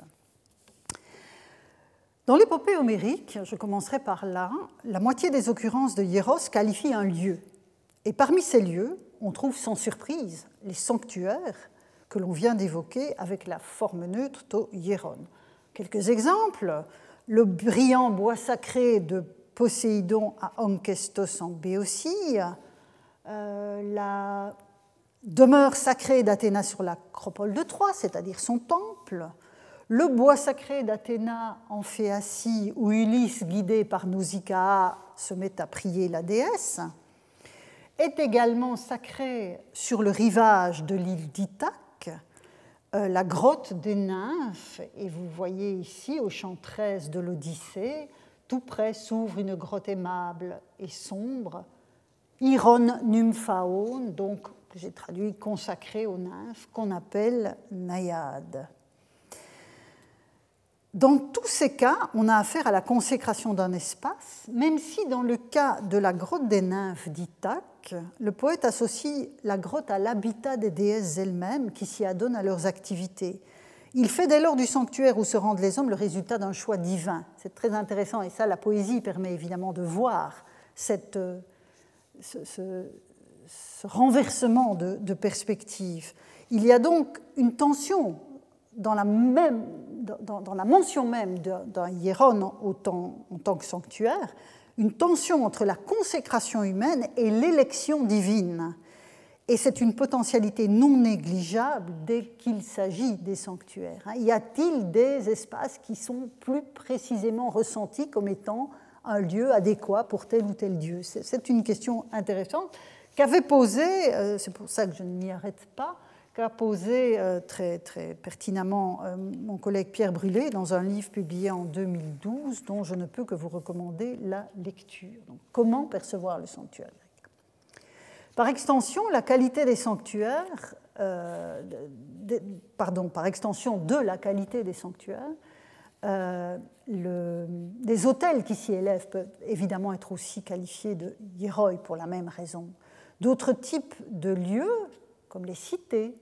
Dans l'épopée homérique, je commencerai par là, la moitié des occurrences de Hieros qualifient un lieu. Et parmi ces lieux, on trouve sans surprise les sanctuaires que l'on vient d'évoquer avec la forme neutre to hieron. Quelques exemples le brillant bois sacré de Poséidon à Onchestos en Béotie, euh, la demeure sacrée d'Athéna sur l'acropole de Troie, c'est-à-dire son temple, le bois sacré d'Athéna en Phéacie, où Ulysse, guidé par Nausicaa, se met à prier la déesse, est également sacré sur le rivage de l'île d'Ithaque, euh, la grotte des nymphes, et vous voyez ici au chant 13 de l'Odyssée, tout près s'ouvre une grotte aimable et sombre, Iron Nymphaon, donc j'ai traduit consacré aux nymphes, qu'on appelle naïades. Dans tous ces cas, on a affaire à la consécration d'un espace, même si dans le cas de la grotte des nymphes d'Ithaque, le poète associe la grotte à l'habitat des déesses elles-mêmes qui s'y adonnent à leurs activités. Il fait dès lors du sanctuaire où se rendent les hommes le résultat d'un choix divin. C'est très intéressant et ça, la poésie permet évidemment de voir euh, ce, renversement de, perspective. Il y a donc une tension dans la, même, dans, la mention même d'un hieron en tant que sanctuaire, une tension entre la consécration humaine et l'élection divine. Et c'est une potentialité non négligeable dès qu'il s'agit des sanctuaires. Hein. Y a-t-il des espaces qui sont plus précisément ressentis comme étant un lieu adéquat pour tel ou tel dieu? C'est une question intéressante qu'avait posée, euh, c'est pour ça que je ne m'y arrête pas, qu'a posé euh, très, très pertinemment euh, mon collègue Pierre Brûlé dans un livre publié en 2012 dont je ne peux que vous recommander la lecture. comment percevoir le sanctuaire? Par extension, la qualité des sanctuaires, euh, pardon, par extension de la qualité des sanctuaires, le, des hôtels qui s'y élèvent peuvent évidemment être aussi qualifiés de hieroi pour la même raison. D'autres types de lieux, comme les cités,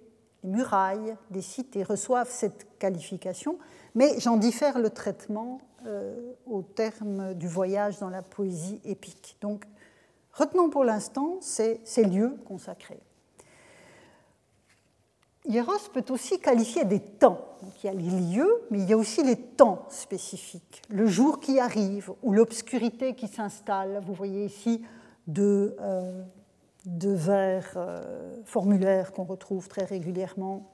les murailles des cités reçoivent cette qualification, mais j'en diffère le traitement euh, au terme du voyage dans la poésie épique. Retenons pour l'instant ces, lieux consacrés. Hieros peut aussi qualifier des temps. Donc, il y a les lieux, mais il y a aussi les temps spécifiques. Le jour qui arrive ou l'obscurité qui s'installe. Vous voyez ici deux, euh, vers euh, formulaires qu'on retrouve très régulièrement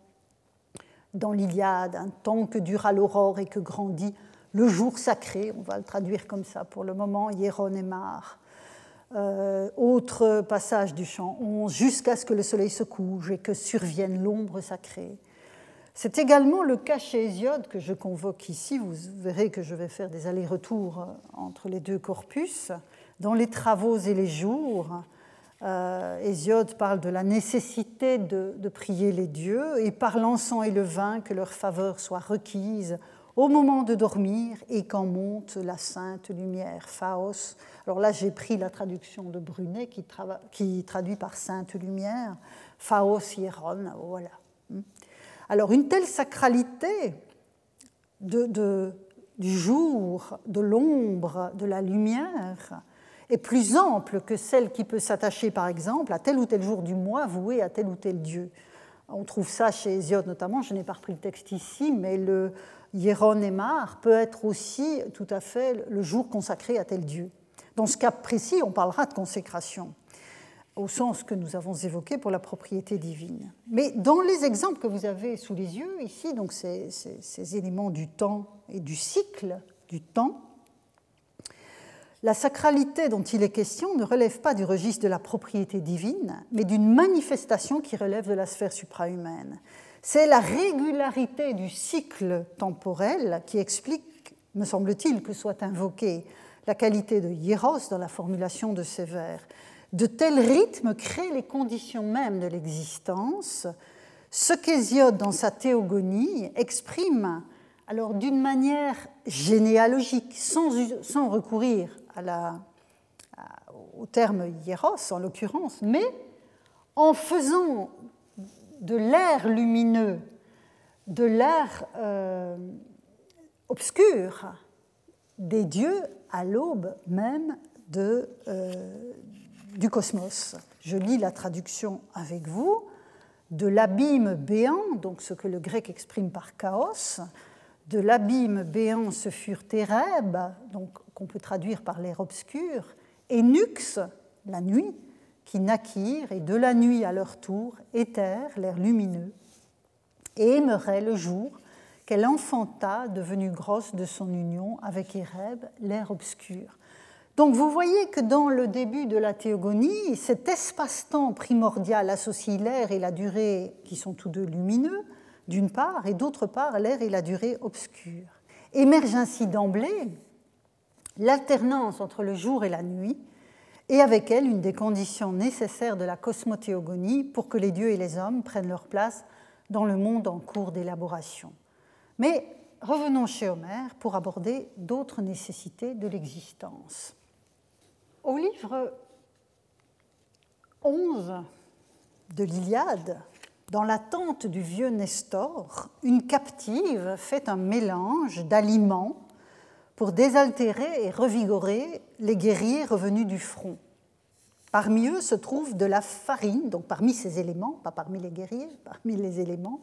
dans l'Iliade, un temps que dura l'aurore et que grandit le jour sacré, on va le traduire comme ça pour le moment, Hieron et Mar. Euh, autre passage du chant 11, jusqu'à ce que le soleil se couche et que survienne l'ombre sacrée. C'est également le cas chez Hésiode que je convoque ici. Vous verrez que je vais faire des allers-retours entre les deux corpus. Dans les travaux et les jours, euh, Hésiode parle de la nécessité de, prier les dieux et par l'encens et le vin que leur faveur soit requise au moment de dormir et quand monte la sainte lumière, Phaos. Alors là, j'ai pris la traduction de Brunet qui, traduit par sainte lumière, Phaos hieron, voilà. Alors une telle sacralité du jour, de l'ombre, de la lumière, est plus ample que celle qui peut s'attacher, par exemple, à tel ou tel jour du mois voué à tel ou tel dieu. On trouve ça chez Hésiode notamment, je n'ai pas repris le texte ici, mais le Hieron peut être aussi tout à fait le jour consacré à tel dieu. Dans ce cas précis, on parlera de consécration, au sens que nous avons évoqué pour la propriété divine. Mais dans les exemples que vous avez sous les yeux ici, donc ces, éléments du temps et du cycle du temps, la sacralité dont il est question ne relève pas du registre de la propriété divine, mais d'une manifestation qui relève de la sphère suprahumaine. C'est la régularité du cycle temporel qui explique, me semble-t-il, que soit invoquée la qualité de hieros dans la formulation de ces vers. De tels rythmes créent les conditions mêmes de l'existence, ce qu'Hésiode, dans sa théogonie, exprime alors d'une manière généalogique, sans, recourir au terme hieros en l'occurrence, mais en faisant de l'air lumineux, de l'air euh, obscur des dieux à l'aube même euh, du cosmos. Je lis la traduction avec vous. De l'abîme béant, donc ce que le grec exprime par chaos, de l'abîme béant se furent Thérèbes, donc qu'on peut traduire par l'air obscur, et Nux, la nuit, qui naquirent, et de la nuit à leur tour éthèrent l'air lumineux, et aimeraient le jour qu'elle enfanta, devenue grosse de son union avec Éreb, l'air obscur. Donc vous voyez que dans le début de la théogonie, cet espace-temps primordial associe l'air et la durée qui sont tous deux lumineux, d'une part, et d'autre part l'air et la durée obscure. Émerge ainsi d'emblée l'alternance entre le jour et la nuit, et avec elle une des conditions nécessaires de la cosmothéogonie pour que les dieux et les hommes prennent leur place dans le monde en cours d'élaboration. Mais revenons chez Homère pour aborder d'autres nécessités de l'existence. Au livre 11 de l'Iliade, dans la tente du vieux Nestor, une captive fait un mélange d'aliments pour désaltérer et revigorer les guerriers revenus du front. Parmi eux se trouve de la farine, donc parmi ces éléments, pas parmi les guerriers, parmi les éléments,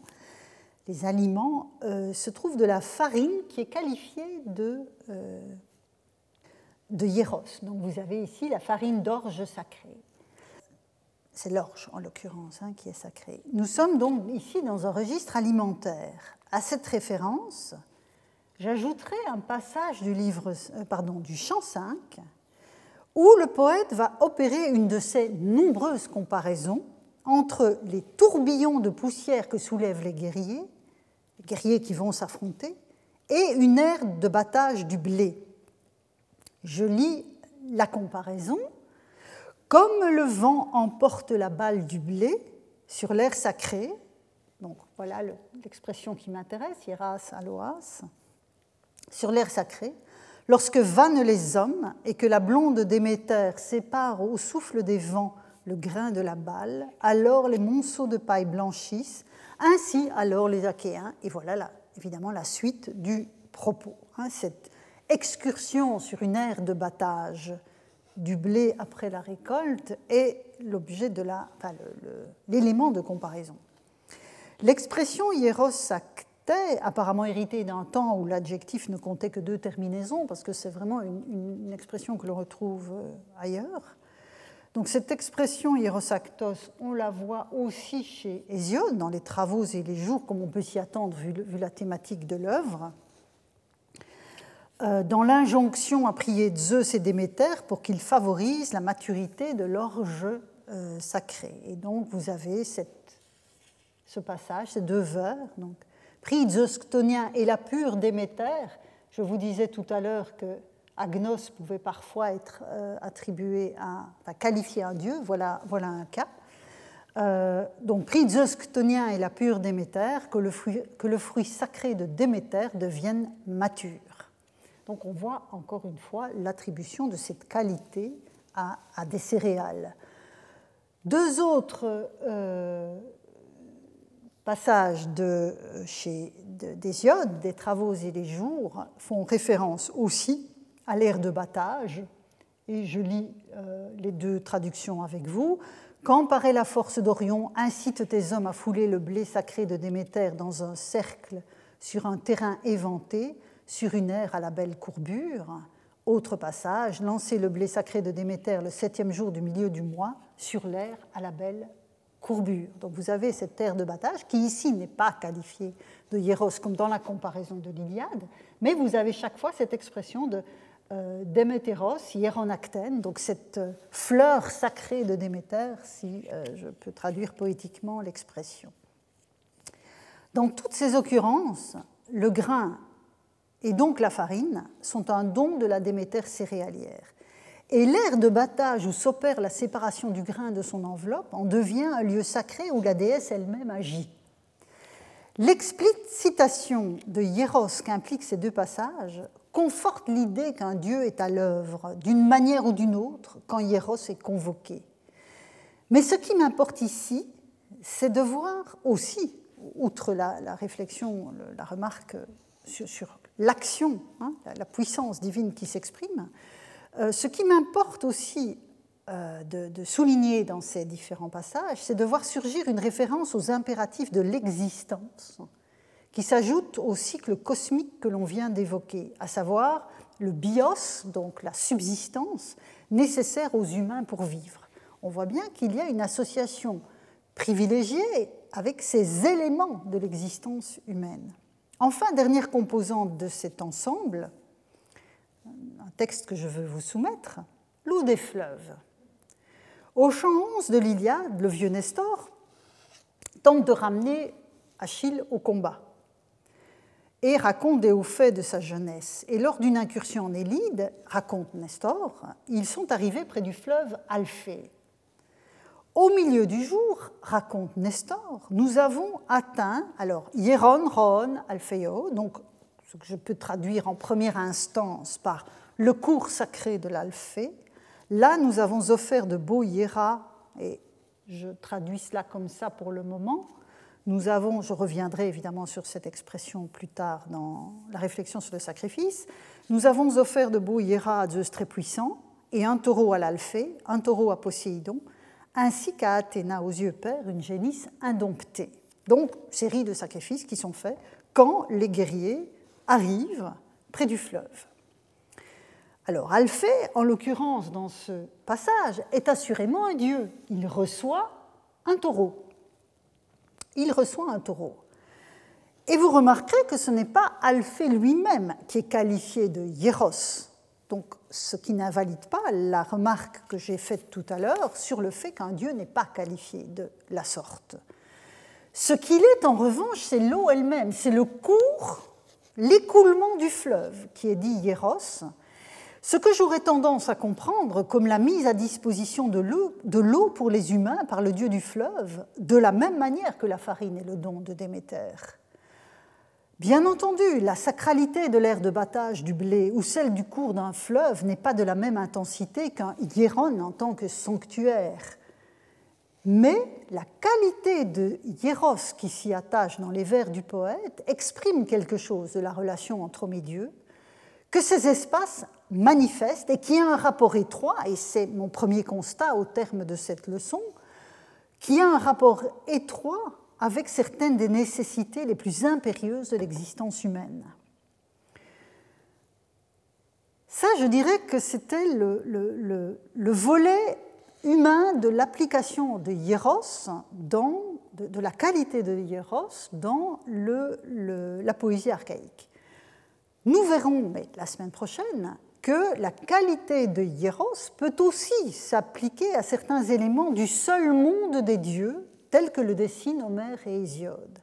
les aliments, se trouve de la farine qui est qualifiée de, hieros. Donc vous avez ici la farine d'orge sacrée. C'est l'orge en l'occurrence hein, qui est sacrée. Nous sommes donc ici dans un registre alimentaire. À cette référence, j'ajouterai un passage du, livre, euh, pardon, du chant 5 où le poète va opérer une de ces nombreuses comparaisons entre les tourbillons de poussière que soulèvent les guerriers, guerriers qui vont s'affronter, et une ère de battage du blé. Je lis la comparaison. Comme le vent emporte la balle du blé sur l'air sacré, donc voilà l'expression qui m'intéresse, hieras aloas, sur l'air sacré, lorsque vannent les hommes et que la blonde Déméter sépare au souffle des vents le grain de la balle, alors les monceaux de paille blanchissent, ainsi alors les Achéens, et voilà évidemment la suite du propos. Hein, cette excursion sur une ère de battage du blé après la récolte est l'objet de l'élément de comparaison. L'expression hieros apparemment héritée d'un temps où l'adjectif ne comptait que deux terminaisons, parce que c'est vraiment une, expression que l'on retrouve euh, ailleurs. Donc cette expression hierosactos, on la voit aussi chez Hésiode, dans les travaux et les jours, comme on peut s'y attendre vu, la thématique de l'œuvre. Euh, dans l'injonction à prier Zeus et Déméter pour qu'ils favorisent la maturité de l'orge euh, sacrée. Et donc vous avez ce passage, ces deux vers, donc Prie Zeus et la pure Déméter. Je vous disais tout à l'heure que Agnos pouvait parfois être euh, attribué à, enfin, qualifié un dieu, voilà, voilà un cas. donc, prie Zeus et la pure Déméter, que le, fruit, que le fruit sacré de Déméter devienne mature. Donc on voit encore une fois l'attribution de cette qualité à, des céréales. Deux autres euh, passages de, chez d'Hésiode, des travaux et des jours, font référence aussi à l'ère de battage. Et je lis euh, les deux traductions avec vous. Quand paraît la force d'Orion, incite tes hommes à fouler le blé sacré de Déméter dans un cercle sur un terrain éventé, sur une aire à la belle courbure. Autre passage, lancer le blé sacré de Déméter le septième jour du milieu du mois sur l'air à la belle courbure. Donc vous avez cette terre de battage qui ici n'est pas qualifiée de hieros comme dans la comparaison de l'Iliade, mais vous avez chaque fois cette expression de euh, Déméteros, hieronactène, donc cette euh, fleur sacrée de Déméter, si euh, je peux traduire poétiquement l'expression. Dans toutes ces occurrences, le grain et donc la farine sont un don de la Déméter céréalière. Et l'air de battage où s'opère la séparation du grain de son enveloppe en devient un lieu sacré où la déesse elle-même agit. L'explicitation de Hieros qu'impliquent ces deux passages conforte l'idée qu'un dieu est à l'œuvre, d'une manière ou d'une autre, quand Hieros est convoqué. Mais ce qui m'importe ici, c'est de voir aussi, outre la, réflexion, la remarque sur l'action, hein, la puissance divine qui s'exprime. Euh, ce qui m'importe aussi euh, de, souligner dans ces différents passages, c'est de voir surgir une référence aux impératifs de l'existence, qui s'ajoute au cycle cosmique que l'on vient d'évoquer, à savoir le bios, donc la subsistance, nécessaire aux humains pour vivre. On voit bien qu'il y a une association privilégiée avec ces éléments de l'existence humaine. Enfin, dernière composante de cet ensemble, un texte que je veux vous soumettre, l'eau des fleuves. Au chant 11 de l'Iliade, le vieux Nestor tente de ramener Achille au combat et raconte des hauts faits de sa jeunesse. Et lors d'une incursion en Élide, raconte Nestor, ils sont arrivés près du fleuve Alphée. Au milieu du jour, raconte Nestor, nous avons atteint, alors, Hieron, Ron, Alpheo, donc ce que je peux traduire en première instance par le cours sacré de l'Alphée. Là, nous avons offert de beaux hieras, et je traduis cela comme ça pour le moment. Nous avons, je reviendrai évidemment sur cette expression plus tard dans la réflexion sur le sacrifice, nous avons offert de beaux hieras à Zeus très puissant, et un taureau à l'Alphée, un taureau à Poséidon, ainsi qu'à Athéna aux yeux pères une génisse indomptée. Donc, série de sacrifices qui sont faits quand les guerriers arrivent près du fleuve. Alors, Alphée, en l'occurrence dans ce passage, est assurément un dieu. Il reçoit un taureau. Il reçoit un taureau. Et vous remarquerez que ce n'est pas Alphée lui-même qui est qualifié de hieros, donc ce qui n'invalide pas la remarque que j'ai faite tout à l'heure sur le fait qu'un dieu n'est pas qualifié de la sorte. Ce qu'il est en revanche, c'est l'eau elle-même, c'est le cours, l'écoulement du fleuve qui est dit hieros, ce que j'aurais tendance à comprendre comme la mise à disposition de l'eau pour les humains par le dieu du fleuve, de la même manière que la farine est le don de Déméter. Bien entendu, la sacralité de l'air de battage du blé ou celle du cours d'un fleuve n'est pas de la même intensité qu'un hieron en tant que sanctuaire. Mais la qualité de hieros qui s'y attache dans les vers du poète exprime quelque chose de la relation entre mes dieux, que ces espaces manifeste et qui a un rapport étroit, et c'est mon premier constat au terme de cette leçon, qui a un rapport étroit avec certaines des nécessités les plus impérieuses de l'existence humaine. Ça, je dirais que c'était le, le, volet humain de l'application de Hieros, dans, de, la qualité de Hieros dans la poésie archaïque. Nous verrons mais la semaine prochaine que la qualité de hieros peut aussi s'appliquer à certains éléments du seul monde des dieux, tel que le dessinent Homère et Hésiode,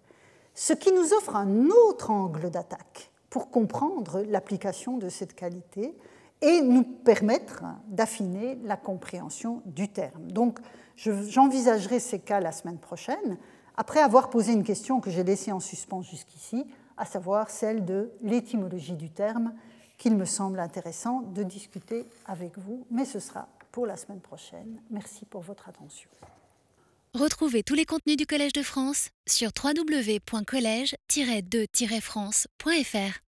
ce qui nous offre un autre angle d'attaque pour comprendre l'application de cette qualité et nous permettre d'affiner la compréhension du terme. Donc, j'envisagerai ces cas la semaine prochaine, après avoir posé une question que j'ai laissée en suspens jusqu'ici, à savoir celle de l'étymologie du terme qu'il me semble intéressant de discuter avec vous, mais ce sera pour la semaine prochaine. Merci pour votre attention. Retrouvez tous les contenus du Collège de France sur www.colège-2-france.fr.